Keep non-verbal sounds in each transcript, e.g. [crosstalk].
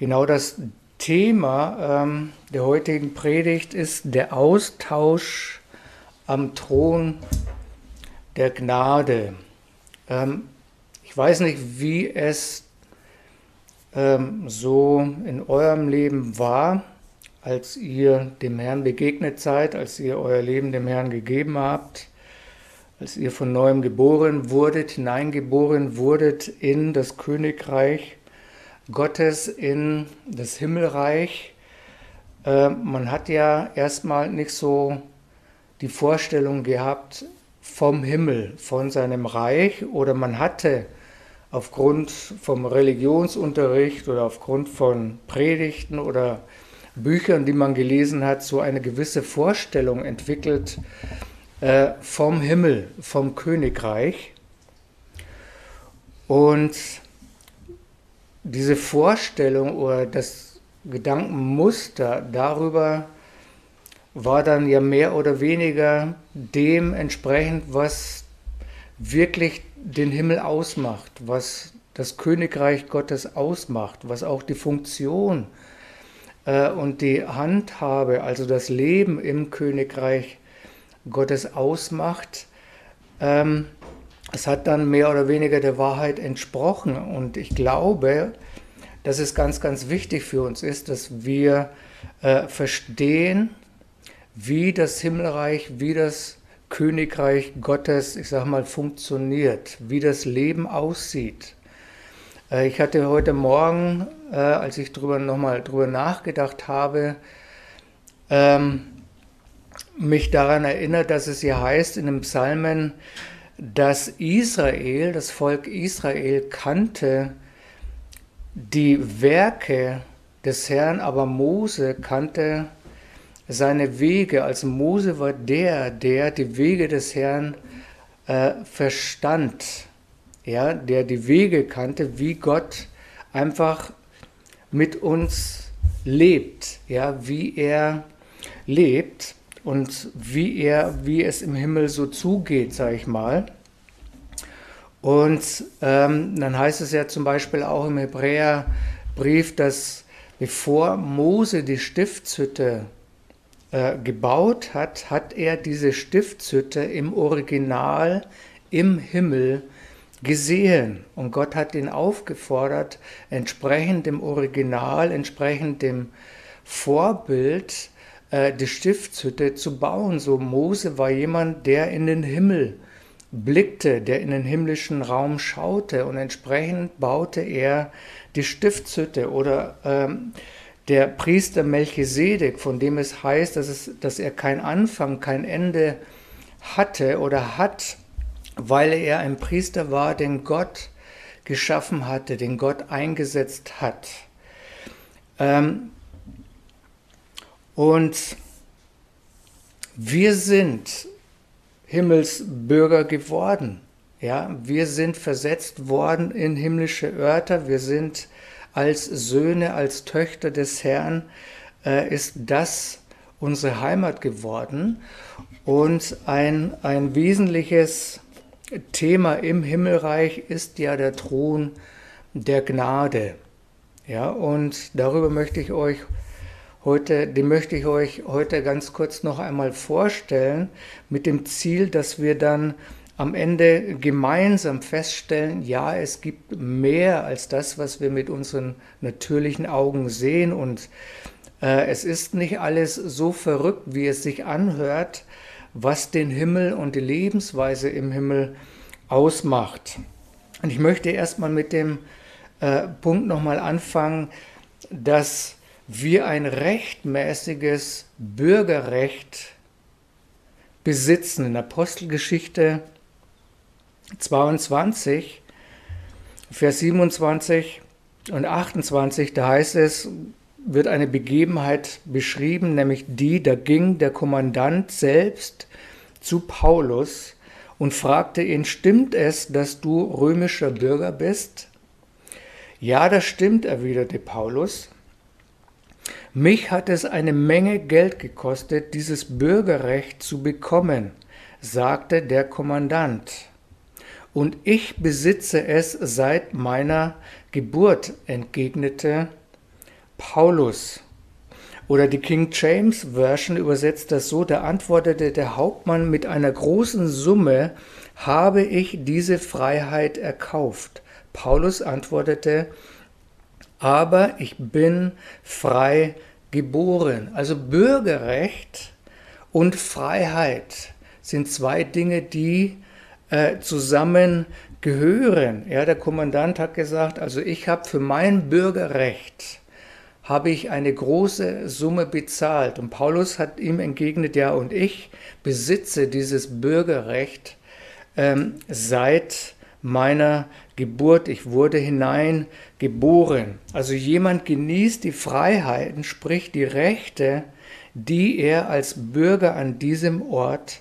Genau das Thema ähm, der heutigen Predigt ist der Austausch am Thron der Gnade. Ähm, ich weiß nicht, wie es ähm, so in eurem Leben war, als ihr dem Herrn begegnet seid, als ihr euer Leben dem Herrn gegeben habt, als ihr von neuem geboren wurdet, hineingeboren wurdet in das Königreich Gottes in das Himmelreich. Äh, man hat ja erstmal nicht so die Vorstellung gehabt vom Himmel, von seinem Reich, oder man hatte aufgrund vom Religionsunterricht oder aufgrund von Predigten oder Büchern, die man gelesen hat, so eine gewisse Vorstellung entwickelt äh, vom Himmel, vom Königreich. Und diese Vorstellung oder das Gedankenmuster darüber war dann ja mehr oder weniger dem entsprechend, was wirklich den Himmel ausmacht, was das Königreich Gottes ausmacht, was auch die Funktion äh, und die Handhabe, also das Leben im Königreich Gottes ausmacht. Ähm, es hat dann mehr oder weniger der Wahrheit entsprochen. Und ich glaube, dass es ganz, ganz wichtig für uns ist, dass wir äh, verstehen, wie das Himmelreich, wie das Königreich Gottes, ich sag mal, funktioniert, wie das Leben aussieht. Äh, ich hatte heute Morgen, äh, als ich drüber nochmal drüber nachgedacht habe, ähm, mich daran erinnert, dass es hier heißt in dem Psalmen, dass Israel, das Volk Israel kannte die Werke des Herrn, aber Mose kannte seine Wege. Also Mose war der, der die Wege des Herrn äh, verstand, ja, der die Wege kannte, wie Gott einfach mit uns lebt, ja, wie er lebt und wie er, wie es im Himmel so zugeht, sage ich mal. Und ähm, dann heißt es ja zum Beispiel auch im Hebräerbrief, dass bevor Mose die Stiftshütte äh, gebaut hat, hat er diese Stiftshütte im Original im Himmel gesehen. Und Gott hat ihn aufgefordert, entsprechend dem Original, entsprechend dem Vorbild, äh, die Stiftshütte zu bauen. So Mose war jemand, der in den Himmel blickte, der in den himmlischen Raum schaute und entsprechend baute er die Stiftshütte oder ähm, der Priester Melchisedek, von dem es heißt, dass, es, dass er kein Anfang, kein Ende hatte oder hat, weil er ein Priester war, den Gott geschaffen hatte, den Gott eingesetzt hat. Ähm, und wir sind Himmelsbürger geworden. Ja, wir sind versetzt worden in himmlische Örter. Wir sind als Söhne, als Töchter des Herrn, äh, ist das unsere Heimat geworden. Und ein, ein wesentliches Thema im Himmelreich ist ja der Thron der Gnade. Ja, und darüber möchte ich euch heute, den möchte ich euch heute ganz kurz noch einmal vorstellen, mit dem Ziel, dass wir dann am Ende gemeinsam feststellen, ja, es gibt mehr als das, was wir mit unseren natürlichen Augen sehen und äh, es ist nicht alles so verrückt, wie es sich anhört, was den Himmel und die Lebensweise im Himmel ausmacht. Und ich möchte erstmal mit dem äh, Punkt nochmal anfangen, dass wir ein rechtmäßiges Bürgerrecht besitzen. In Apostelgeschichte 22, Vers 27 und 28, da heißt es, wird eine Begebenheit beschrieben, nämlich die, da ging der Kommandant selbst zu Paulus und fragte ihn, stimmt es, dass du römischer Bürger bist? Ja, das stimmt, erwiderte Paulus. Mich hat es eine Menge Geld gekostet, dieses Bürgerrecht zu bekommen, sagte der Kommandant. Und ich besitze es seit meiner Geburt, entgegnete Paulus. Oder die King James Version übersetzt das so, da antwortete der Hauptmann mit einer großen Summe, habe ich diese Freiheit erkauft. Paulus antwortete, aber ich bin frei geboren. Also Bürgerrecht und Freiheit sind zwei Dinge, die äh, zusammen gehören. Ja, der Kommandant hat gesagt, also ich habe für mein Bürgerrecht habe ich eine große Summe bezahlt. Und Paulus hat ihm entgegnet, ja, und ich besitze dieses Bürgerrecht ähm, seit meiner Geburt. Ich wurde hineingeboren. Also jemand genießt die Freiheiten, sprich die Rechte, die er als Bürger an diesem Ort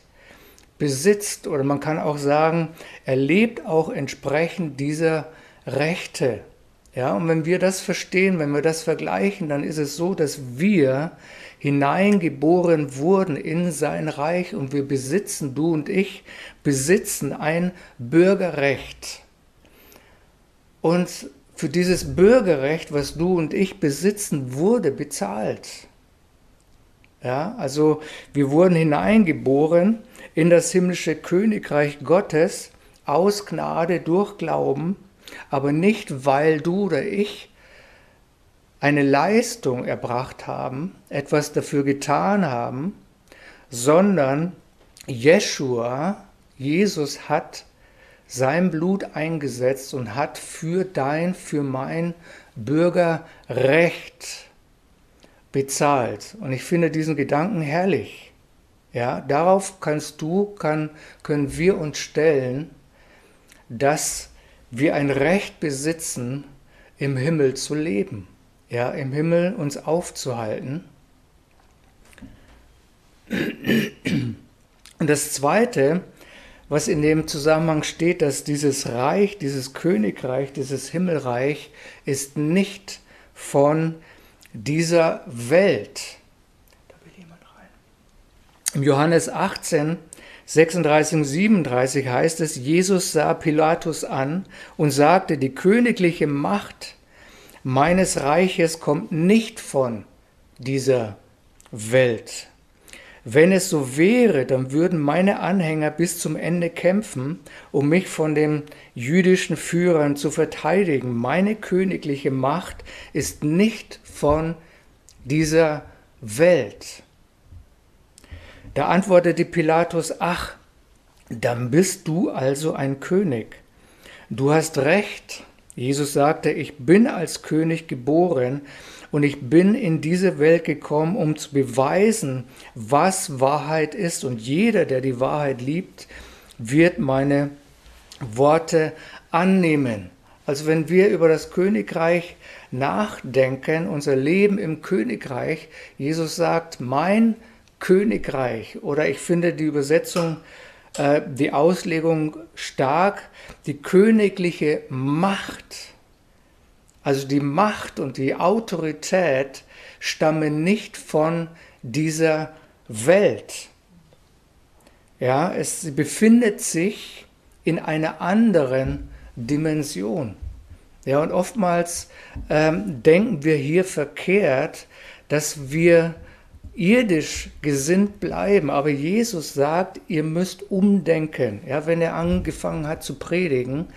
besitzt. Oder man kann auch sagen, er lebt auch entsprechend dieser Rechte. Ja, und wenn wir das verstehen, wenn wir das vergleichen, dann ist es so, dass wir hineingeboren wurden in sein Reich und wir besitzen, du und ich, besitzen ein Bürgerrecht. Und für dieses Bürgerrecht, was du und ich besitzen, wurde bezahlt. Ja, also wir wurden hineingeboren in das himmlische Königreich Gottes aus Gnade durch Glauben, aber nicht weil du oder ich eine Leistung erbracht haben, etwas dafür getan haben, sondern Jeshua, Jesus hat sein Blut eingesetzt und hat für dein, für mein Bürgerrecht bezahlt. Und ich finde diesen Gedanken herrlich. Ja, darauf kannst du, kann, können wir uns stellen, dass wir ein Recht besitzen, im Himmel zu leben ja, im Himmel uns aufzuhalten. Und das Zweite, was in dem Zusammenhang steht, dass dieses Reich, dieses Königreich, dieses Himmelreich ist nicht von dieser Welt. Da will jemand rein. Im Johannes 18, 36 und 37 heißt es, Jesus sah Pilatus an und sagte, die königliche Macht meines Reiches kommt nicht von dieser Welt. Wenn es so wäre, dann würden meine Anhänger bis zum Ende kämpfen, um mich von den jüdischen Führern zu verteidigen. Meine königliche Macht ist nicht von dieser Welt. Da antwortete Pilatus, ach, dann bist du also ein König. Du hast recht, Jesus sagte, ich bin als König geboren und ich bin in diese Welt gekommen, um zu beweisen, was Wahrheit ist. Und jeder, der die Wahrheit liebt, wird meine Worte annehmen. Also wenn wir über das Königreich nachdenken, unser Leben im Königreich, Jesus sagt, mein Königreich, oder ich finde die Übersetzung äh, die Auslegung stark, die königliche Macht, also die Macht und die Autorität stammen nicht von dieser Welt. Ja, es befindet sich in einer anderen Dimension. Ja, und oftmals ähm, denken wir hier verkehrt, dass wir irdisch gesinnt bleiben. Aber Jesus sagt, ihr müsst umdenken. Ja, wenn er angefangen hat zu predigen,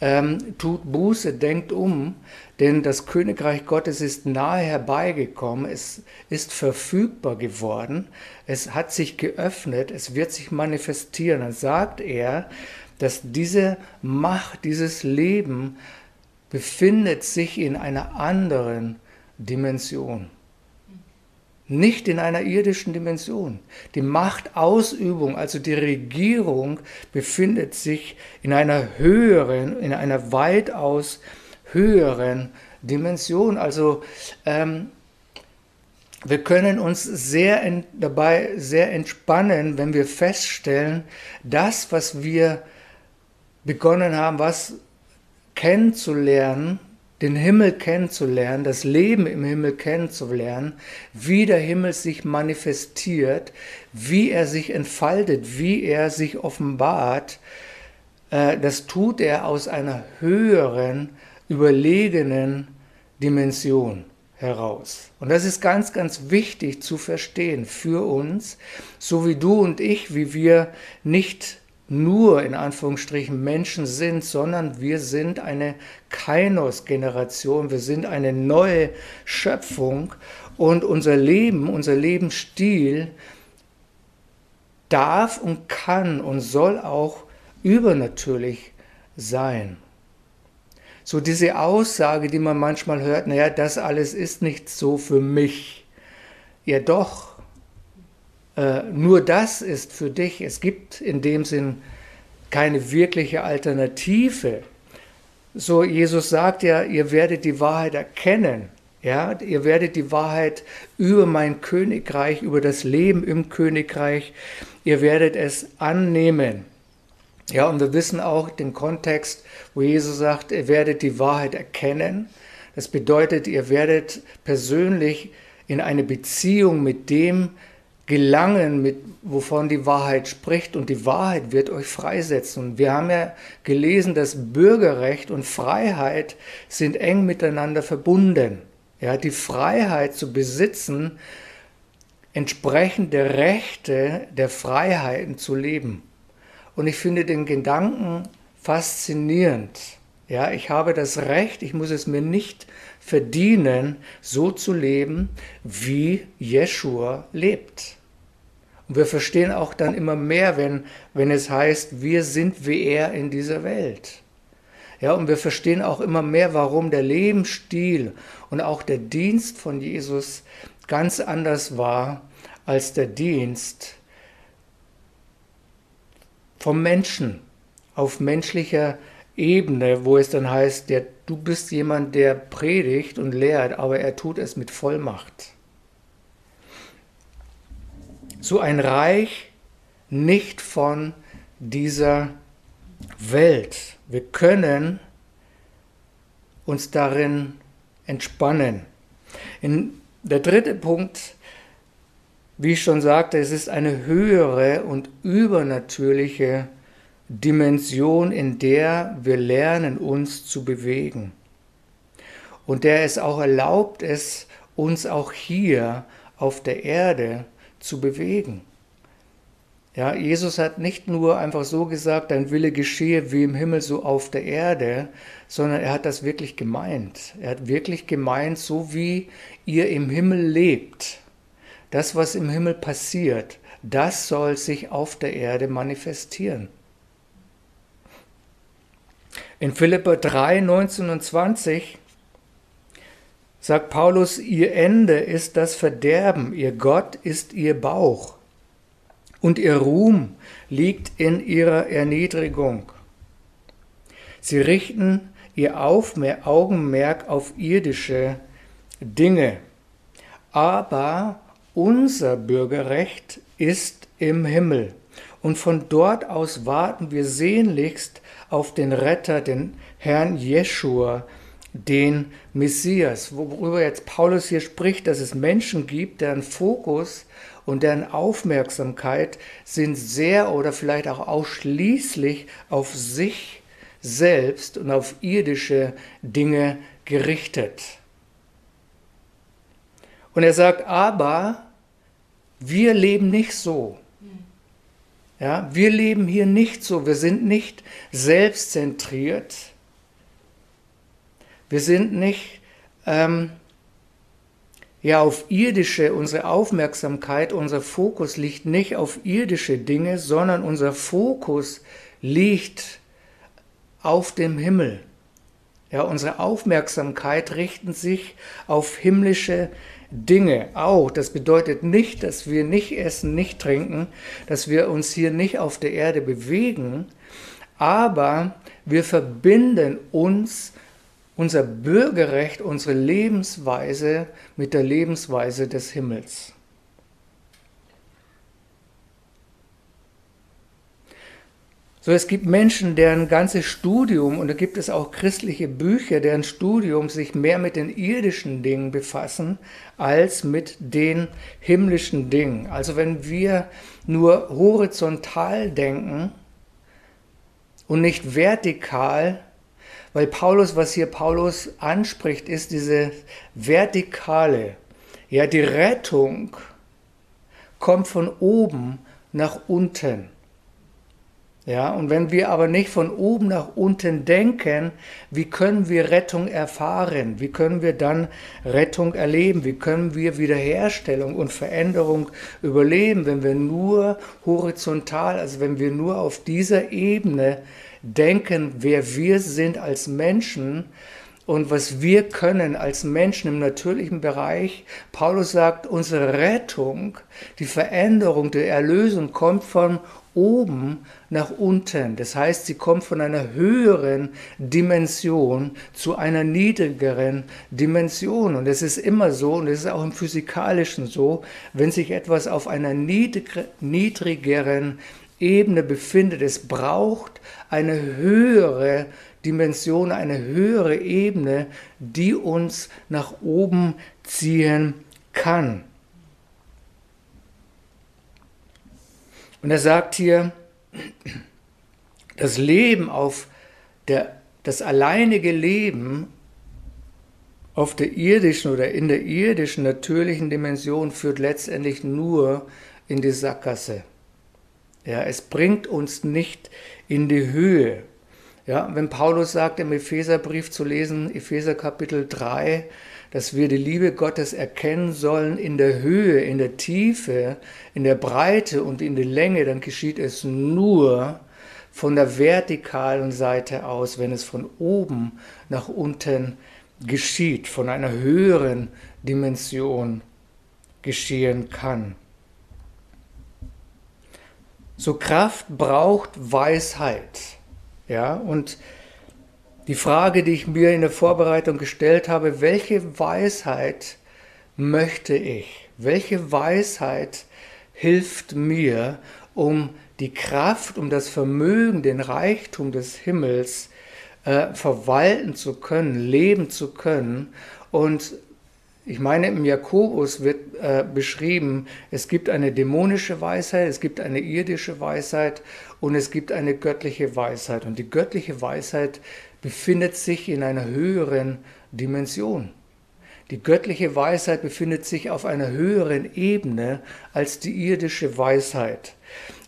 ähm, tut Buße, denkt um, denn das Königreich Gottes ist nahe herbeigekommen, es ist verfügbar geworden, es hat sich geöffnet, es wird sich manifestieren. Dann sagt er, dass diese Macht, dieses Leben befindet sich in einer anderen Dimension nicht in einer irdischen Dimension. Die Machtausübung, also die Regierung, befindet sich in einer höheren, in einer weitaus höheren Dimension. Also ähm, wir können uns sehr in, dabei sehr entspannen, wenn wir feststellen, das, was wir begonnen haben, was kennenzulernen, den Himmel kennenzulernen, das Leben im Himmel kennenzulernen, wie der Himmel sich manifestiert, wie er sich entfaltet, wie er sich offenbart, äh, das tut er aus einer höheren, überlegenen Dimension. heraus. Und das ist ganz, ganz wichtig zu verstehen für uns, so wie du und ich, wie wir nicht nur in Anführungsstrichen Menschen sind, sondern wir sind eine Kainos-Generation, wir sind eine neue Schöpfung und unser Leben, unser Lebensstil darf und kann und soll auch übernatürlich sein. So diese Aussage, die man manchmal hört, naja, das alles ist nicht so für mich. Ja doch, äh, nur das ist für dich. Es gibt in dem Sinn keine wirkliche Alternative. So Jesus sagt ja, ihr werdet die Wahrheit erkennen. Ja, ihr werdet die Wahrheit über mein Königreich, über das Leben im Königreich, ihr werdet es annehmen. Ja, und wir wissen auch den Kontext, wo Jesus sagt, ihr werdet die Wahrheit erkennen. Das bedeutet, ihr werdet persönlich in eine Beziehung mit dem gelangen, mit, wovon die Wahrheit spricht und die Wahrheit wird euch freisetzen. Und wir haben ja gelesen, dass Bürgerrecht und Freiheit sind eng miteinander verbunden. Ja, die Freiheit zu besitzen, entsprechend der Rechte der Freiheiten zu leben. Und ich finde den Gedanken faszinierend. Ja, ich habe das Recht, ich muss es mir nicht verdienen, so zu leben, wie Jeschua lebt. Und wir verstehen auch dann immer mehr, wenn, wenn es heißt, wir sind wie er in dieser Welt. Ja, und wir verstehen auch immer mehr, warum der Lebensstil und auch der Dienst von Jesus ganz anders war als der Dienst vom Menschen auf menschlicher Ebene, wo es dann heißt, der, du bist jemand, der predigt und lehrt, aber er tut es mit Vollmacht. So ein Reich nicht von dieser Welt. Wir können uns darin entspannen. In der dritte Punkt wie ich schon sagte, es ist eine höhere und übernatürliche Dimension, in der wir lernen, uns zu bewegen. Und der es auch erlaubt, es uns auch hier auf der Erde zu bewegen. Ja, Jesus hat nicht nur einfach so gesagt, dein Wille geschehe wie im Himmel so auf der Erde, sondern er hat das wirklich gemeint. Er hat wirklich gemeint, so wie ihr im Himmel lebt, das, was im Himmel passiert, das soll sich auf der Erde manifestieren. In Philippa 3, 19 und 20 sagt Paulus, ihr Ende ist das Verderben, ihr Gott ist ihr Bauch und ihr Ruhm liegt in ihrer Erniedrigung. Sie richten ihr Augenmerk auf irdische Dinge, aber unser Bürgerrecht ist im Himmel. Und von dort aus warten wir sehnlichst auf den Retter, den Herrn Jeschua, den Messias, worüber jetzt Paulus hier spricht, dass es Menschen gibt, deren Fokus und deren Aufmerksamkeit sind sehr oder vielleicht auch ausschließlich auf sich selbst und auf irdische Dinge gerichtet. Und er sagt, aber wir leben nicht so. Ja, wir leben hier nicht so. Wir sind nicht selbstzentriert. Wir sind nicht ähm, ja auf irdische, unsere Aufmerksamkeit, unser Fokus liegt nicht auf irdische Dinge, sondern unser Fokus liegt auf dem Himmel. Ja, unsere Aufmerksamkeit richten sich auf himmlische Dinge auch. Das bedeutet nicht, dass wir nicht essen, nicht trinken, dass wir uns hier nicht auf der Erde bewegen, aber wir verbinden uns, unser Bürgerrecht, unsere Lebensweise mit der Lebensweise des Himmels. So, es gibt Menschen, deren ganzes Studium, und da gibt es auch christliche Bücher, deren Studium sich mehr mit den irdischen Dingen befassen, als mit den himmlischen Dingen. Also wenn wir nur horizontal denken und nicht vertikal, weil Paulus, was hier Paulus anspricht, ist diese vertikale, ja, die Rettung kommt von oben nach unten. Ja, und wenn wir aber nicht von oben nach unten denken, wie können wir Rettung erfahren? Wie können wir dann Rettung erleben? Wie können wir Wiederherstellung und Veränderung überleben, wenn wir nur horizontal, also wenn wir nur auf dieser Ebene denken, wer wir sind als Menschen und was wir können als Menschen im natürlichen Bereich. Paulus sagt, unsere Rettung, die Veränderung, die Erlösung kommt von oben nach unten. Das heißt, sie kommt von einer höheren Dimension zu einer niedrigeren Dimension. Und es ist immer so, und es ist auch im Physikalischen so, wenn sich etwas auf einer niedrigeren Ebene befindet, es braucht eine höhere Dimension, eine höhere Ebene, die uns nach oben ziehen kann. Und er sagt hier, das Leben auf der, das alleinige Leben auf der irdischen oder in der irdischen natürlichen Dimension führt letztendlich nur in die Sackgasse. Ja, es bringt uns nicht in die Höhe. Ja, wenn Paulus sagt im Epheserbrief zu lesen, Epheser Kapitel 3, dass wir die Liebe Gottes erkennen sollen in der Höhe, in der Tiefe, in der Breite und in der Länge, dann geschieht es nur von der vertikalen Seite aus, wenn es von oben nach unten geschieht, von einer höheren Dimension geschehen kann. So Kraft braucht Weisheit. Ja, und die Frage, die ich mir in der Vorbereitung gestellt habe, welche Weisheit möchte ich? Welche Weisheit hilft mir, um die Kraft, um das Vermögen, den Reichtum des Himmels äh, verwalten zu können, leben zu können und ich meine, im Jakobus wird äh, beschrieben, es gibt eine dämonische Weisheit, es gibt eine irdische Weisheit und es gibt eine göttliche Weisheit. Und die göttliche Weisheit befindet sich in einer höheren Dimension. Die göttliche Weisheit befindet sich auf einer höheren Ebene als die irdische Weisheit.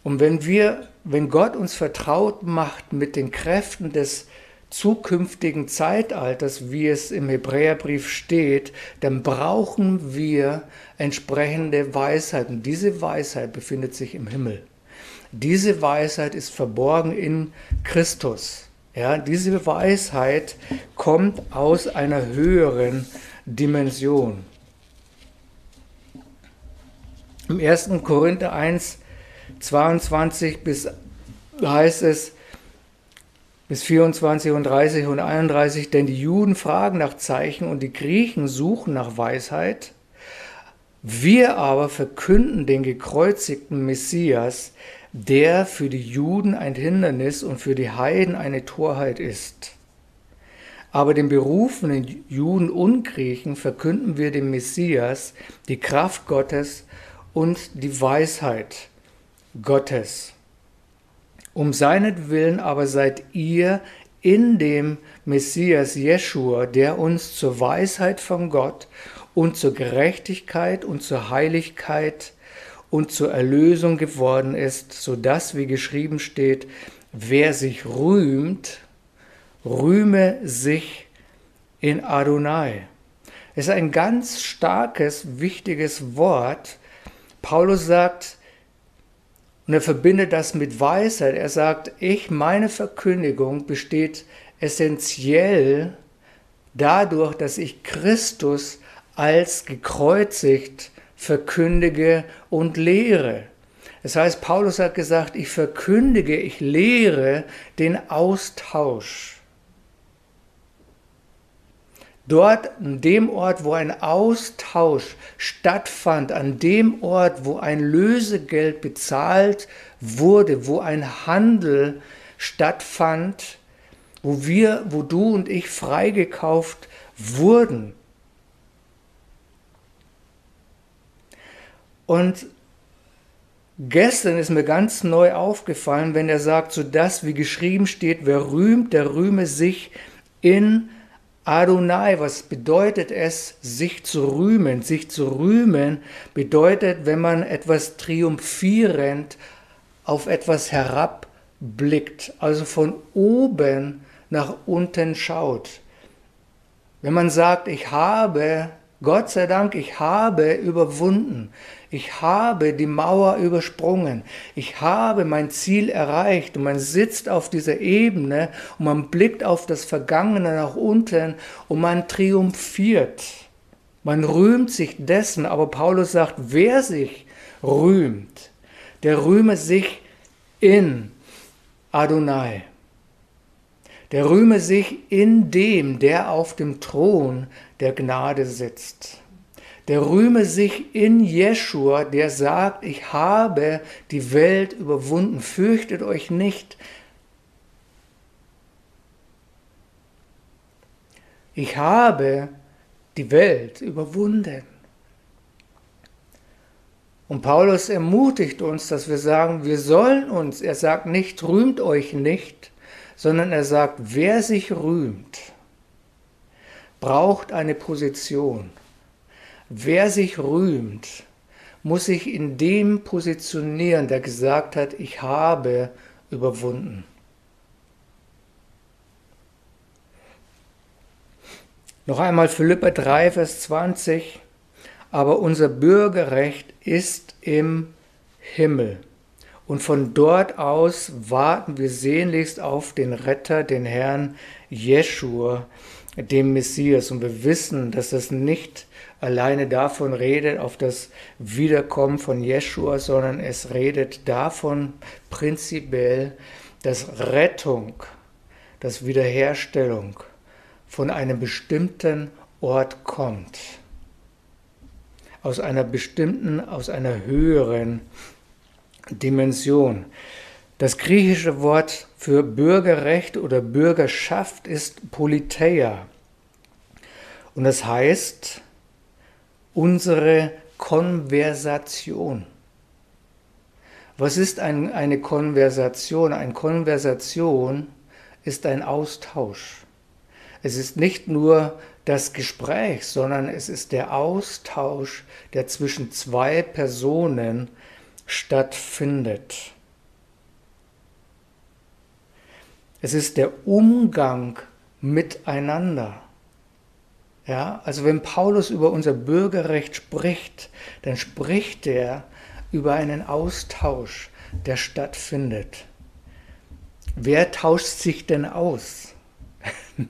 Und wenn wir, wenn Gott uns vertraut macht mit den Kräften des zukünftigen Zeitalters, wie es im Hebräerbrief steht, dann brauchen wir entsprechende Weisheit. Und diese Weisheit befindet sich im Himmel. Diese Weisheit ist verborgen in Christus. Ja, diese Weisheit kommt aus einer höheren Dimension. Im 1. Korinther 1, 22 bis heißt es, bis 24 und 30 und 31, denn die Juden fragen nach Zeichen und die Griechen suchen nach Weisheit. Wir aber verkünden den gekreuzigten Messias, der für die Juden ein Hindernis und für die Heiden eine Torheit ist. Aber den berufenen Juden und Griechen verkünden wir dem Messias die Kraft Gottes und die Weisheit Gottes. Um seinetwillen aber seid ihr in dem Messias Jeschua, der uns zur Weisheit von Gott und zur Gerechtigkeit und zur Heiligkeit und zur Erlösung geworden ist, so dass, wie geschrieben steht, wer sich rühmt, rühme sich in Adonai. Es ist ein ganz starkes, wichtiges Wort. Paulus sagt, und er verbindet das mit Weisheit. Er sagt, ich, meine Verkündigung besteht essentiell dadurch, dass ich Christus als gekreuzigt verkündige und lehre. Das heißt, Paulus hat gesagt, ich verkündige, ich lehre den Austausch. Dort, an dem Ort, wo ein Austausch stattfand, an dem Ort, wo ein Lösegeld bezahlt wurde, wo ein Handel stattfand, wo wir, wo du und ich freigekauft wurden, Und gestern ist mir ganz neu aufgefallen, wenn er sagt, so das wie geschrieben steht, wer rühmt, der rühme sich in Adonai, was bedeutet es, sich zu rühmen? Sich zu rühmen bedeutet, wenn man etwas triumphierend auf etwas herabblickt, also von oben nach unten schaut. Wenn man sagt, ich habe, Gott sei Dank, ich habe überwunden, ich habe die Mauer übersprungen, ich habe mein Ziel erreicht und man sitzt auf dieser Ebene und man blickt auf das Vergangene nach unten und man triumphiert. Man rühmt sich dessen, aber Paulus sagt, wer sich rühmt, der rühme sich in Adonai. Der rühme sich in dem, der auf dem Thron der Gnade sitzt. Der rühme sich in Jeschua, der sagt, ich habe die Welt überwunden, fürchtet euch nicht. Ich habe die Welt überwunden. Und Paulus ermutigt uns, dass wir sagen, wir sollen uns, er sagt nicht, rühmt euch nicht, sondern er sagt, wer sich rühmt, braucht eine Position. Wer sich rühmt, muss sich in dem positionieren, der gesagt hat, ich habe überwunden. Noch einmal Philippa 3, Vers 20. Aber unser Bürgerrecht ist im Himmel und von dort aus warten wir sehnlichst auf den Retter, den Herrn Jeschua, dem Messias. Und wir wissen, dass das nicht alleine davon redet, auf das Wiederkommen von Jeschua, sondern es redet davon prinzipiell, dass Rettung, dass Wiederherstellung von einem bestimmten Ort kommt. Aus einer bestimmten, aus einer höheren Dimension. Das griechische Wort für Bürgerrecht oder Bürgerschaft ist Politeia. Und das heißt unsere Konversation. Was ist ein, eine Konversation? Eine Konversation ist ein Austausch. Es ist nicht nur das Gespräch, sondern es ist der Austausch, der zwischen zwei Personen stattfindet. Es ist der Umgang miteinander. Ja, also wenn Paulus über unser Bürgerrecht spricht, dann spricht er über einen Austausch, der stattfindet. Wer tauscht sich denn aus? [laughs]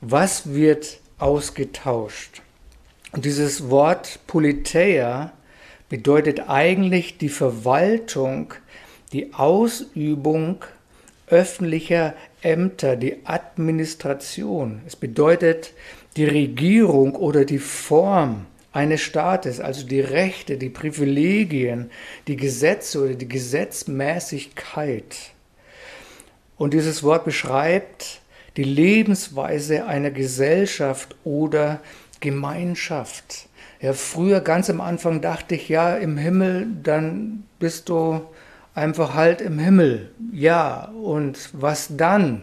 Was wird ausgetauscht? Und dieses Wort Politeia bedeutet eigentlich die Verwaltung, die Ausübung öffentlicher Ämter, die Administration. Es bedeutet die Regierung oder die Form eines Staates, also die Rechte, die Privilegien, die Gesetze oder die Gesetzmäßigkeit. Und dieses Wort beschreibt die Lebensweise einer Gesellschaft oder Gemeinschaft. Ja, früher ganz am Anfang dachte ich, ja, im Himmel, dann bist du einfach halt im Himmel. Ja, und was dann?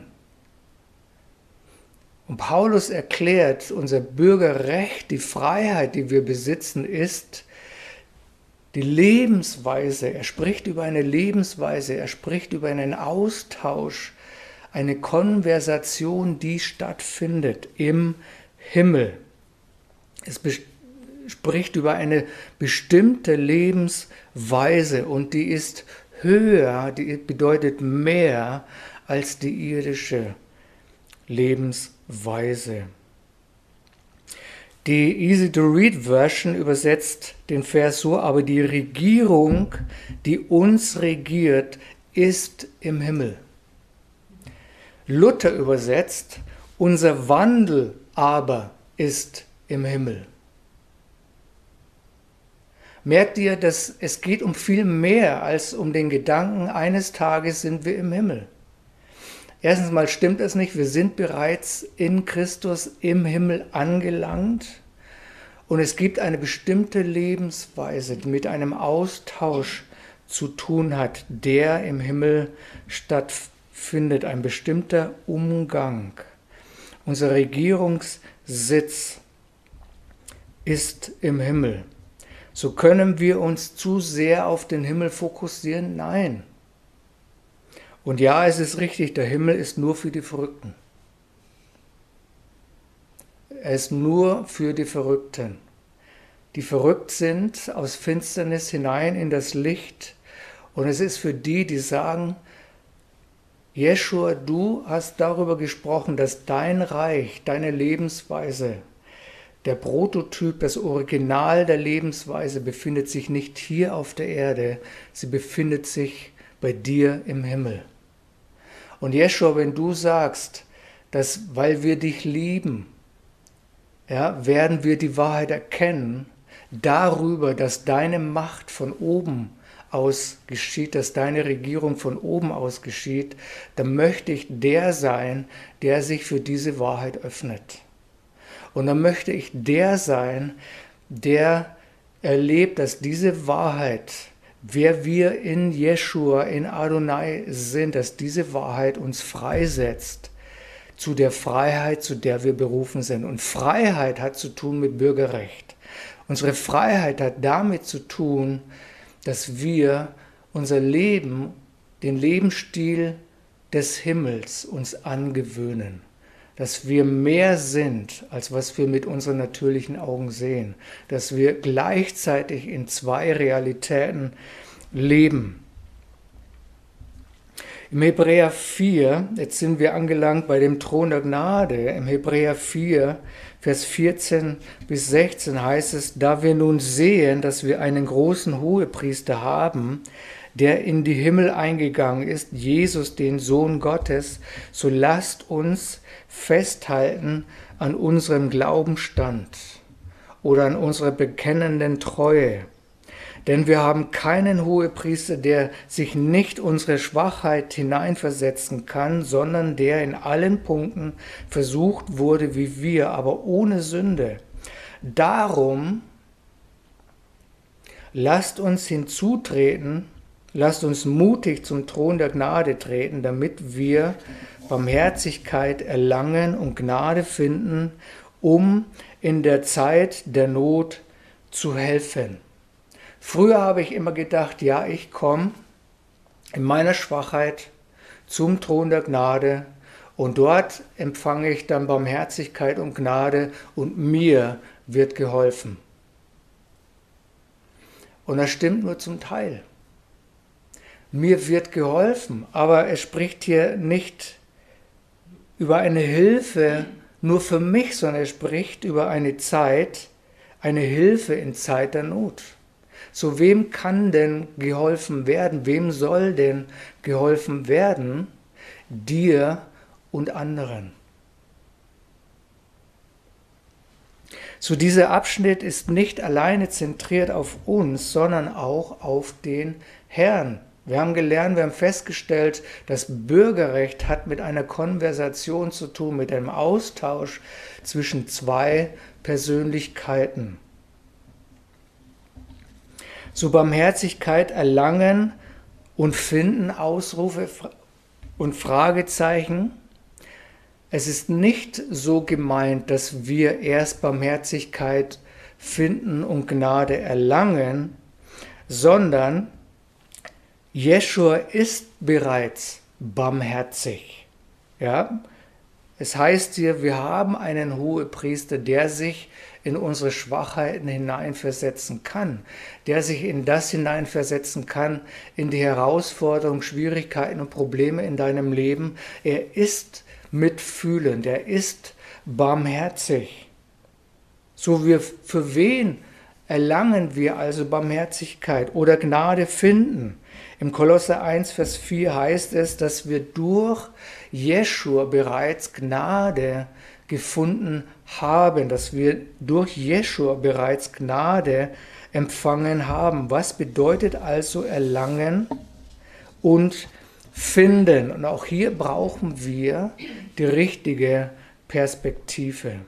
Und Paulus erklärt, unser Bürgerrecht, die Freiheit, die wir besitzen, ist die Lebensweise. Er spricht über eine Lebensweise, er spricht über einen Austausch, eine Konversation, die stattfindet im Himmel. Es spricht über eine bestimmte Lebensweise und die ist höher, die bedeutet mehr als die irdische Lebensweise. Die Easy to Read Version übersetzt den Vers so, aber die Regierung, die uns regiert, ist im Himmel. Luther übersetzt, unser Wandel aber ist im Himmel. Merkt ihr, dass es geht um viel mehr als um den Gedanken, eines Tages sind wir im Himmel. Erstens mal stimmt es nicht, wir sind bereits in Christus im Himmel angelangt und es gibt eine bestimmte Lebensweise, die mit einem Austausch zu tun hat, der im Himmel stattfindet findet ein bestimmter Umgang. Unser Regierungssitz ist im Himmel. So können wir uns zu sehr auf den Himmel fokussieren? Nein. Und ja, es ist richtig, der Himmel ist nur für die Verrückten. Er ist nur für die Verrückten, die verrückt sind aus Finsternis hinein in das Licht. Und es ist für die, die sagen, Jeschua, du hast darüber gesprochen, dass dein Reich, deine Lebensweise, der Prototyp, das Original der Lebensweise befindet sich nicht hier auf der Erde, sie befindet sich bei dir im Himmel. Und Jeschua, wenn du sagst, dass weil wir dich lieben, ja, werden wir die Wahrheit erkennen darüber, dass deine Macht von oben aus geschieht, dass deine Regierung von oben aus geschieht, dann möchte ich der sein, der sich für diese Wahrheit öffnet. Und dann möchte ich der sein, der erlebt, dass diese Wahrheit, wer wir in Jeshua, in Adonai sind, dass diese Wahrheit uns freisetzt zu der Freiheit, zu der wir berufen sind. Und Freiheit hat zu tun mit Bürgerrecht. Unsere Freiheit hat damit zu tun, dass wir unser Leben, den Lebensstil des Himmels uns angewöhnen. Dass wir mehr sind, als was wir mit unseren natürlichen Augen sehen. Dass wir gleichzeitig in zwei Realitäten leben. Im Hebräer 4, jetzt sind wir angelangt bei dem Thron der Gnade, im Hebräer 4, Vers 14 bis 16 heißt es, da wir nun sehen, dass wir einen großen Hohepriester haben, der in die Himmel eingegangen ist, Jesus, den Sohn Gottes, so lasst uns festhalten an unserem Glaubenstand oder an unserer bekennenden Treue. Denn wir haben keinen Hohepriester, der sich nicht unsere Schwachheit hineinversetzen kann, sondern der in allen Punkten versucht wurde wie wir, aber ohne Sünde. Darum lasst uns hinzutreten, lasst uns mutig zum Thron der Gnade treten, damit wir Barmherzigkeit erlangen und Gnade finden, um in der Zeit der Not zu helfen. Früher habe ich immer gedacht, ja, ich komme in meiner Schwachheit zum Thron der Gnade und dort empfange ich dann Barmherzigkeit und Gnade und mir wird geholfen. Und das stimmt nur zum Teil. Mir wird geholfen, aber es spricht hier nicht über eine Hilfe nur für mich, sondern es spricht über eine Zeit, eine Hilfe in Zeit der Not. So wem kann denn geholfen werden? Wem soll denn geholfen werden? Dir und anderen. So dieser Abschnitt ist nicht alleine zentriert auf uns, sondern auch auf den Herrn. Wir haben gelernt, wir haben festgestellt, das Bürgerrecht hat mit einer Konversation zu tun, mit einem Austausch zwischen zwei Persönlichkeiten zu Barmherzigkeit erlangen und finden, Ausrufe und Fragezeichen. Es ist nicht so gemeint, dass wir erst Barmherzigkeit finden und Gnade erlangen, sondern Jeschua ist bereits barmherzig. Ja? Es heißt hier, wir haben einen Hohepriester, der sich in unsere Schwachheiten hineinversetzen kann, der sich in das hineinversetzen kann, in die Herausforderungen, Schwierigkeiten und Probleme in deinem Leben. Er ist mitfühlend, er ist barmherzig. So wir für wen erlangen wir also Barmherzigkeit oder Gnade finden? Im Kolosser 1, Vers 4 heißt es, dass wir durch Jeschua bereits Gnade gefunden haben, dass wir durch Jeschua bereits Gnade empfangen haben. Was bedeutet also erlangen und finden? Und auch hier brauchen wir die richtige Perspektive.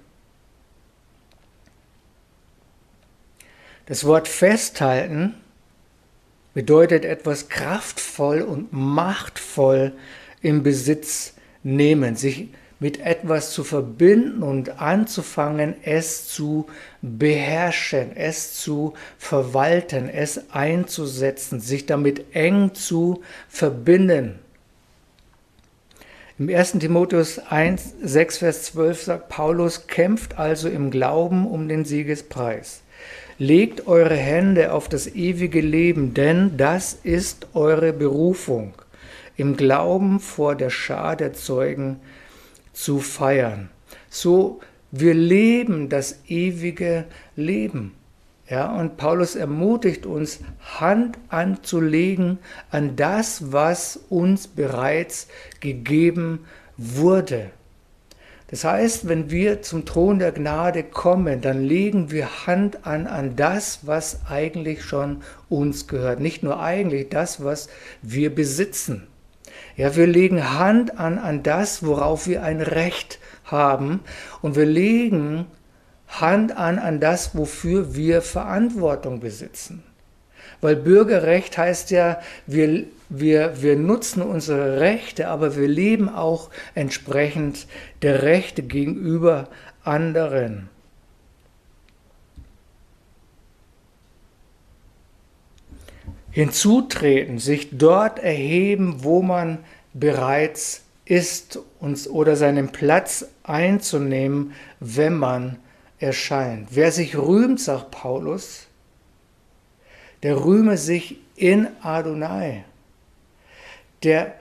Das Wort festhalten bedeutet etwas kraftvoll und machtvoll in Besitz nehmen, sich mit etwas zu verbinden und anzufangen, es zu beherrschen, es zu verwalten, es einzusetzen, sich damit eng zu verbinden. Im 1. Timotheus 1, 6, Vers 12 sagt Paulus, kämpft also im Glauben um den Siegespreis. Legt eure Hände auf das ewige Leben, denn das ist eure Berufung, im Glauben vor der Schar der Zeugen zu feiern. So, wir leben das ewige Leben. Ja, und Paulus ermutigt uns, Hand anzulegen an das, was uns bereits gegeben wurde. Das heißt, wenn wir zum Thron der Gnade kommen, dann legen wir Hand an an das, was eigentlich schon uns gehört. Nicht nur eigentlich das, was wir besitzen. Ja, wir legen Hand an an das, worauf wir ein Recht haben. Und wir legen Hand an an das, wofür wir Verantwortung besitzen. Weil Bürgerrecht heißt ja, wir, wir, wir nutzen unsere Rechte, aber wir leben auch entsprechend der Rechte gegenüber anderen. Hinzutreten, sich dort erheben, wo man bereits ist uns, oder seinen Platz einzunehmen, wenn man erscheint. Wer sich rühmt, sagt Paulus, der rühme sich in Adonai. Der,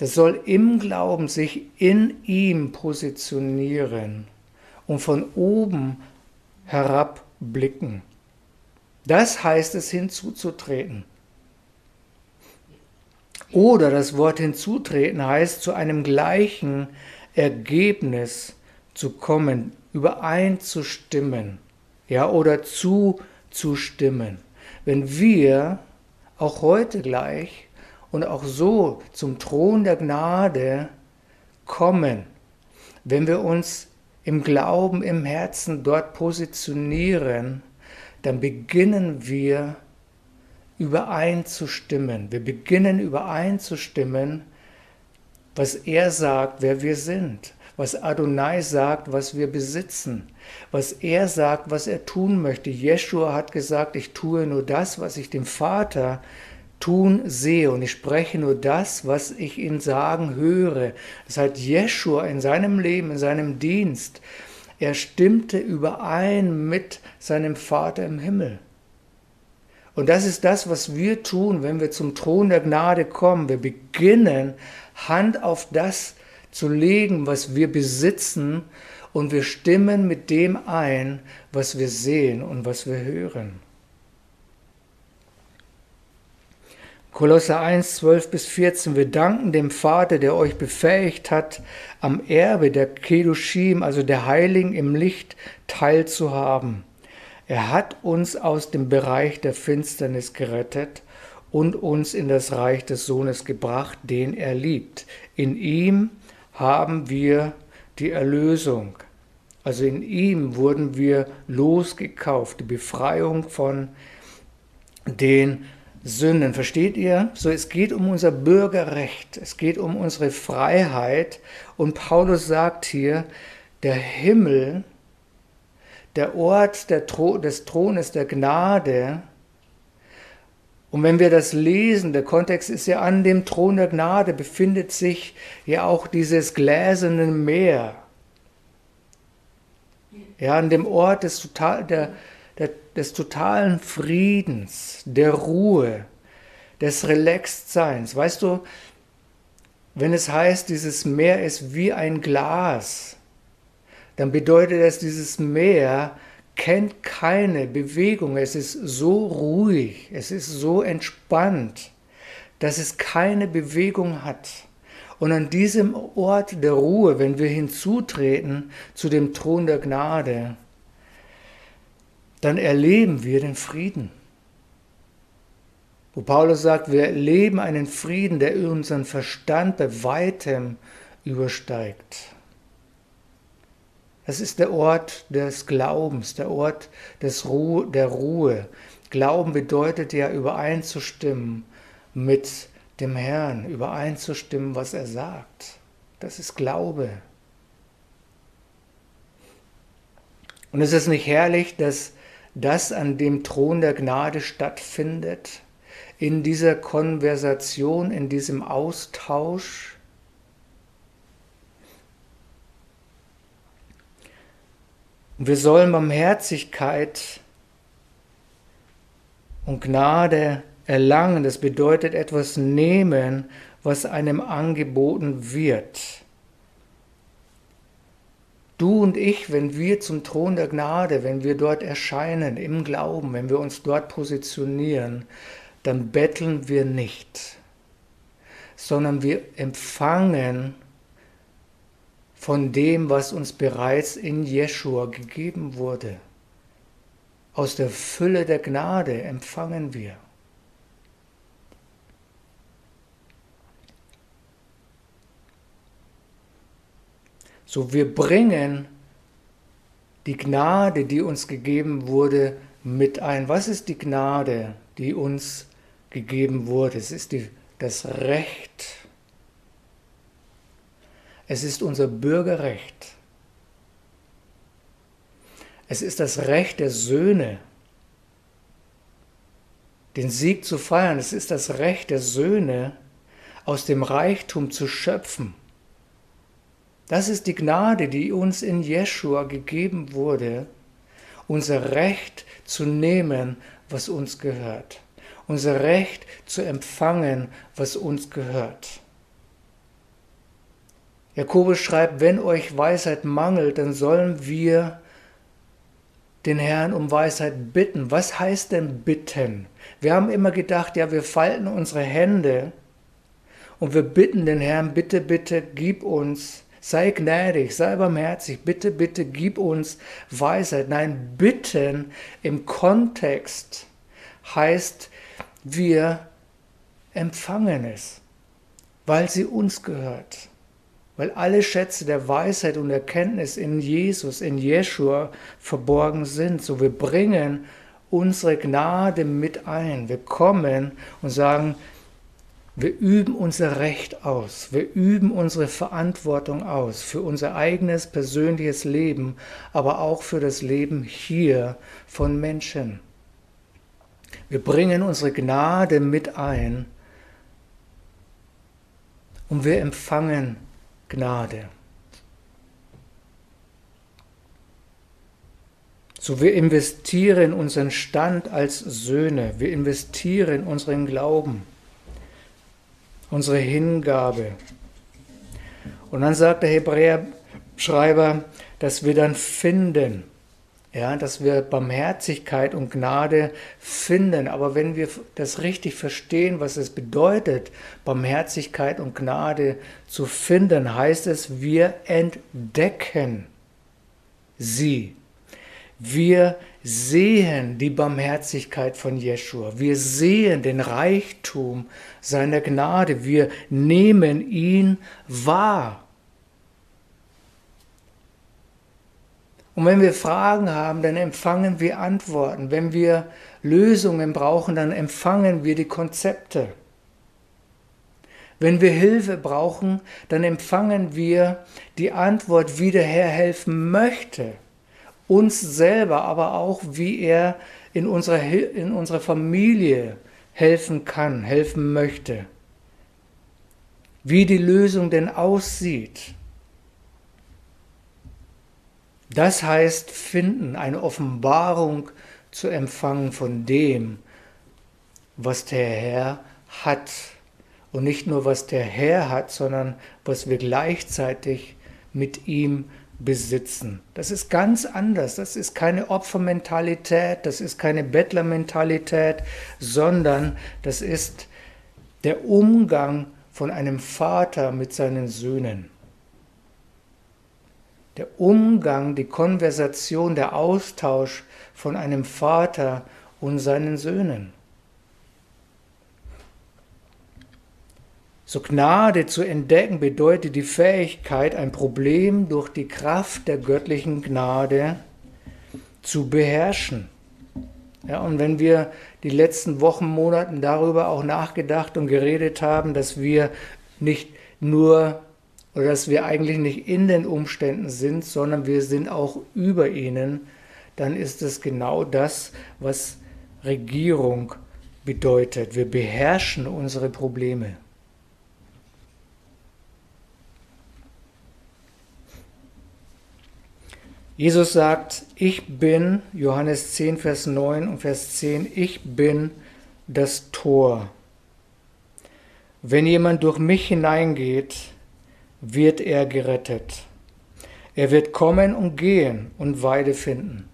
der soll im Glauben sich in ihm positionieren und von oben herab blicken. Das heißt es hinzuzutreten. Oder das Wort hinzutreten heißt zu einem gleichen Ergebnis zu kommen, übereinzustimmen, ja, oder zuzustimmen. Wenn wir auch heute gleich und auch so zum Thron der Gnade kommen, wenn wir uns im Glauben, im Herzen dort positionieren, dann beginnen wir übereinzustimmen. Wir beginnen übereinzustimmen, was er sagt, wer wir sind was Adonai sagt, was wir besitzen, was er sagt, was er tun möchte. Jeshua hat gesagt, ich tue nur das, was ich dem Vater tun sehe und ich spreche nur das, was ich ihn sagen höre. Das hat Jeshua in seinem Leben, in seinem Dienst. Er stimmte überein mit seinem Vater im Himmel. Und das ist das, was wir tun, wenn wir zum Thron der Gnade kommen. Wir beginnen, Hand auf das zu legen, was wir besitzen, und wir stimmen mit dem ein, was wir sehen und was wir hören. Kolosser 1, 12 bis 14. Wir danken dem Vater, der euch befähigt hat, am Erbe der Kedushim, also der Heiligen im Licht, teilzuhaben. Er hat uns aus dem Bereich der Finsternis gerettet und uns in das Reich des Sohnes gebracht, den er liebt. In ihm haben wir die Erlösung. Also in ihm wurden wir losgekauft, die Befreiung von den Sünden. Versteht ihr? So, es geht um unser Bürgerrecht, es geht um unsere Freiheit. Und Paulus sagt hier, der Himmel, der Ort der Thro des Thrones der Gnade, und wenn wir das lesen, der Kontext ist ja an dem Thron der Gnade, befindet sich ja auch dieses gläserne Meer. Ja, an dem Ort des, total, der, des totalen Friedens, der Ruhe, des Relaxedseins. Weißt du, wenn es heißt, dieses Meer ist wie ein Glas, dann bedeutet das, dieses Meer kennt keine Bewegung. Es ist so ruhig, es ist so entspannt, dass es keine Bewegung hat. Und an diesem Ort der Ruhe, wenn wir hinzutreten zu dem Thron der Gnade, dann erleben wir den Frieden. Wo Paulus sagt, wir erleben einen Frieden, der unseren Verstand bei weitem übersteigt. Das ist der Ort des Glaubens, der Ort des Ruhe, der Ruhe. Glauben bedeutet ja übereinzustimmen mit dem Herrn übereinzustimmen, was er sagt. Das ist Glaube. Und es ist nicht herrlich, dass das an dem Thron der Gnade stattfindet, in dieser Konversation, in diesem Austausch. Wir sollen Barmherzigkeit und Gnade erlangen. Das bedeutet etwas nehmen, was einem angeboten wird. Du und ich, wenn wir zum Thron der Gnade, wenn wir dort erscheinen im Glauben, wenn wir uns dort positionieren, dann betteln wir nicht, sondern wir empfangen von dem, was uns bereits in Jeschua gegeben wurde. Aus der Fülle der Gnade empfangen wir. So wir bringen die Gnade, die uns gegeben wurde, mit ein. Was ist die Gnade, die uns gegeben wurde? Es ist die, das Recht. Es ist unser Bürgerrecht. Es ist das Recht der Söhne, den Sieg zu feiern. Es ist das Recht der Söhne, aus dem Reichtum zu schöpfen. Das ist die Gnade, die uns in Jeschua gegeben wurde, unser Recht zu nehmen, was uns gehört. Unser Recht zu empfangen, was uns gehört. Jakobus schreibt, wenn euch Weisheit mangelt, dann sollen wir den Herrn um Weisheit bitten. Was heißt denn bitten? Wir haben immer gedacht, ja, wir falten unsere Hände und wir bitten den Herrn, bitte, bitte, gib uns, sei gnädig, sei barmherzig, bitte, bitte, gib uns Weisheit. Nein, bitten im Kontext heißt, wir empfangen es, weil sie uns gehört weil alle Schätze der Weisheit und Erkenntnis in Jesus, in Jeshua verborgen sind. So wir bringen unsere Gnade mit ein. Wir kommen und sagen, wir üben unser Recht aus, wir üben unsere Verantwortung aus für unser eigenes persönliches Leben, aber auch für das Leben hier von Menschen. Wir bringen unsere Gnade mit ein und wir empfangen Gnade. So wir investieren unseren Stand als Söhne, wir investieren unseren Glauben, unsere Hingabe. Und dann sagt der Hebräer-Schreiber, dass wir dann finden, ja, dass wir Barmherzigkeit und Gnade finden. Aber wenn wir das richtig verstehen, was es bedeutet, Barmherzigkeit und Gnade zu finden, heißt es, wir entdecken sie. Wir sehen die Barmherzigkeit von Jeschua. Wir sehen den Reichtum seiner Gnade. Wir nehmen ihn wahr. Und wenn wir Fragen haben, dann empfangen wir Antworten. Wenn wir Lösungen brauchen, dann empfangen wir die Konzepte. Wenn wir Hilfe brauchen, dann empfangen wir die Antwort, wie der Herr helfen möchte. Uns selber, aber auch, wie er in unserer, in unserer Familie helfen kann, helfen möchte. Wie die Lösung denn aussieht. Das heißt finden, eine Offenbarung zu empfangen von dem, was der Herr hat. Und nicht nur, was der Herr hat, sondern was wir gleichzeitig mit ihm besitzen. Das ist ganz anders. Das ist keine Opfermentalität, das ist keine Bettlermentalität, sondern das ist der Umgang von einem Vater mit seinen Söhnen der Umgang, die Konversation, der Austausch von einem Vater und seinen Söhnen. So Gnade zu entdecken bedeutet die Fähigkeit, ein Problem durch die Kraft der göttlichen Gnade zu beherrschen. Ja, und wenn wir die letzten Wochen, Monaten darüber auch nachgedacht und geredet haben, dass wir nicht nur oder dass wir eigentlich nicht in den Umständen sind, sondern wir sind auch über ihnen, dann ist es genau das, was Regierung bedeutet. Wir beherrschen unsere Probleme. Jesus sagt, ich bin, Johannes 10, Vers 9 und Vers 10, ich bin das Tor. Wenn jemand durch mich hineingeht, wird er gerettet. Er wird kommen und gehen und Weide finden.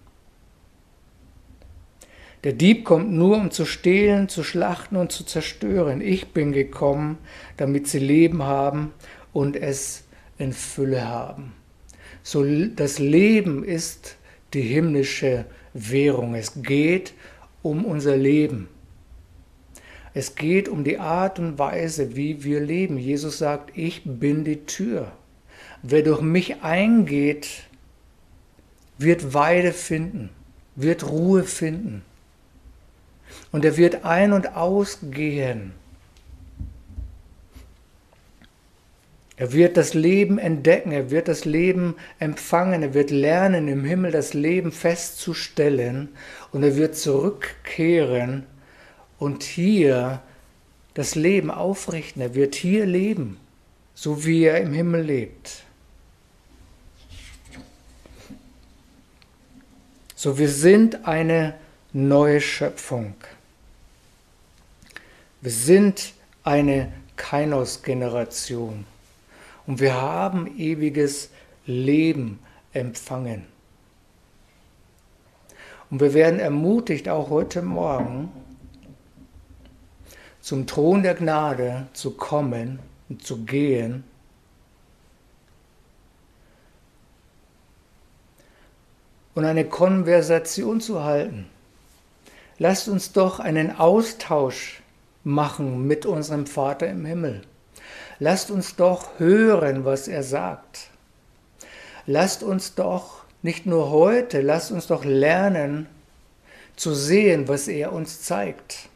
Der Dieb kommt nur, um zu stehlen, zu schlachten und zu zerstören. Ich bin gekommen, damit sie Leben haben und es in Fülle haben. So das Leben ist die himmlische Währung. Es geht um unser Leben. Es geht um die Art und Weise, wie wir leben. Jesus sagt, ich bin die Tür. Wer durch mich eingeht, wird Weide finden, wird Ruhe finden. Und er wird ein- und ausgehen. Er wird das Leben entdecken, er wird das Leben empfangen, er wird lernen, im Himmel das Leben festzustellen und er wird zurückkehren und hier das Leben aufrichten. Er wird hier leben, so wie er im Himmel lebt. So wir sind eine neue Schöpfung. Wir sind eine Kainos-Generation und wir haben ewiges Leben empfangen. Und wir werden ermutigt, auch heute Morgen, zum Thron der Gnade zu kommen und zu gehen. Und eine Konversation zu halten. Lasst uns doch einen Austausch machen mit unserem Vater im Himmel. Lasst uns doch hören, was er sagt. Lasst uns doch nicht nur heute, lasst uns doch lernen zu sehen, was er uns zeigt.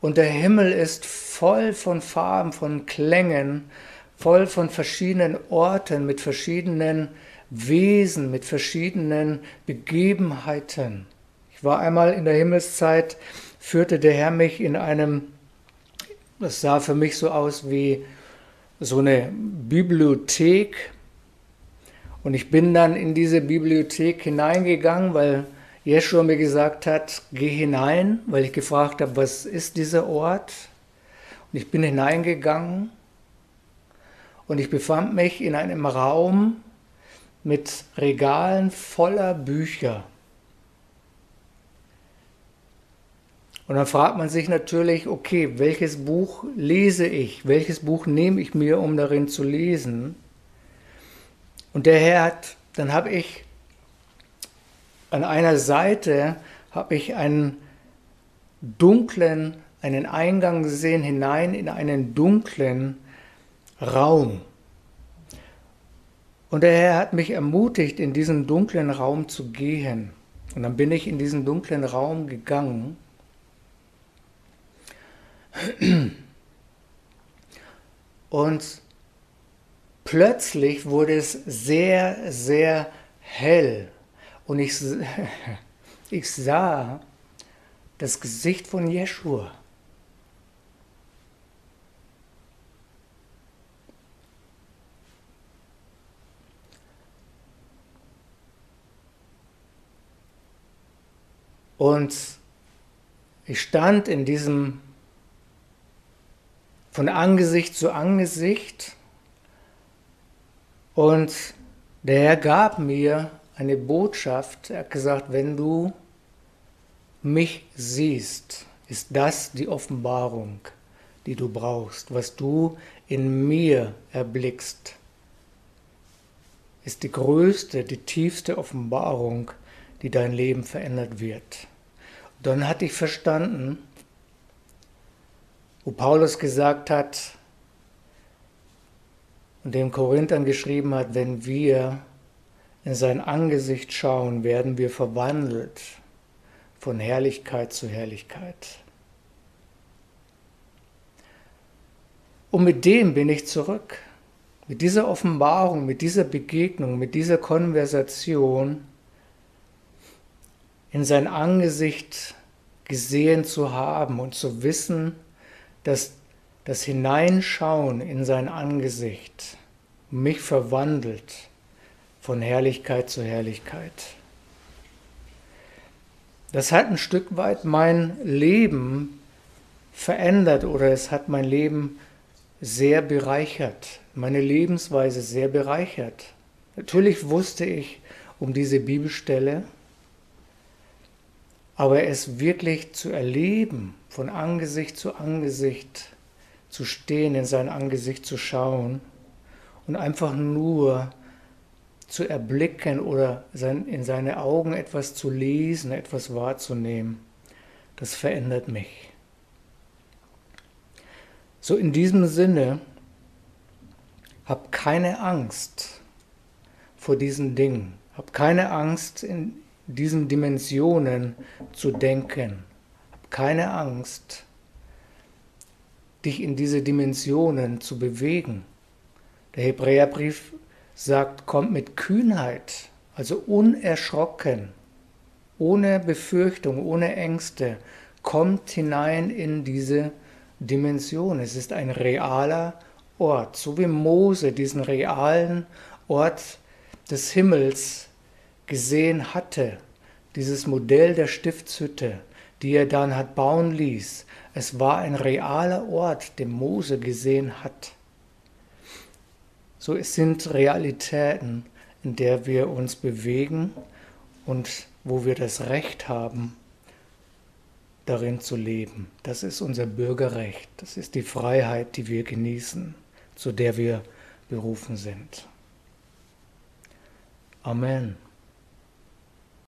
Und der Himmel ist voll von Farben, von Klängen, voll von verschiedenen Orten, mit verschiedenen Wesen, mit verschiedenen Begebenheiten. Ich war einmal in der Himmelszeit, führte der Herr mich in einem, das sah für mich so aus wie so eine Bibliothek. Und ich bin dann in diese Bibliothek hineingegangen, weil Jeschua mir gesagt hat, geh hinein, weil ich gefragt habe, was ist dieser Ort? Und ich bin hineingegangen und ich befand mich in einem Raum mit Regalen voller Bücher. Und dann fragt man sich natürlich, okay, welches Buch lese ich? Welches Buch nehme ich mir, um darin zu lesen? Und der Herr hat, dann habe ich an einer Seite habe ich einen dunklen, einen Eingang gesehen hinein in einen dunklen Raum. Und der Herr hat mich ermutigt, in diesen dunklen Raum zu gehen. Und dann bin ich in diesen dunklen Raum gegangen Und plötzlich wurde es sehr, sehr hell. Und ich, [laughs] ich sah das Gesicht von Jeschua. Und ich stand in diesem von Angesicht zu Angesicht. Und der Herr gab mir eine Botschaft. Er hat gesagt, wenn du mich siehst, ist das die Offenbarung, die du brauchst. Was du in mir erblickst, ist die größte, die tiefste Offenbarung, die dein Leben verändert wird. dann hatte ich verstanden, wo Paulus gesagt hat und dem Korinthern geschrieben hat, wenn wir in sein Angesicht schauen, werden wir verwandelt von Herrlichkeit zu Herrlichkeit. Und mit dem bin ich zurück. Mit dieser Offenbarung, mit dieser Begegnung, mit dieser Konversation in sein Angesicht gesehen zu haben und zu wissen, dass das Hineinschauen in sein Angesicht mich verwandelt von Herrlichkeit zu Herrlichkeit. Das hat ein Stück weit mein Leben verändert oder es hat mein Leben sehr bereichert, meine Lebensweise sehr bereichert. Natürlich wusste ich um diese Bibelstelle, aber es wirklich zu erleben, von Angesicht zu Angesicht zu stehen, in sein Angesicht zu schauen und einfach nur zu erblicken oder in seine Augen etwas zu lesen, etwas wahrzunehmen, das verändert mich. So in diesem Sinne, hab keine Angst vor diesen Dingen. Hab keine Angst, in diesen Dimensionen zu denken. Keine Angst, dich in diese Dimensionen zu bewegen. Der Hebräerbrief sagt, kommt mit Kühnheit, also unerschrocken, ohne Befürchtung, ohne Ängste, kommt hinein in diese Dimension. Es ist ein realer Ort, so wie Mose diesen realen Ort des Himmels gesehen hatte, dieses Modell der Stiftshütte, die er dann hat bauen ließ. Es war ein realer Ort, den Mose gesehen hat. So es sind Realitäten, in der wir uns bewegen und wo wir das Recht haben, darin zu leben. Das ist unser Bürgerrecht, das ist die Freiheit, die wir genießen, zu der wir berufen sind. Amen.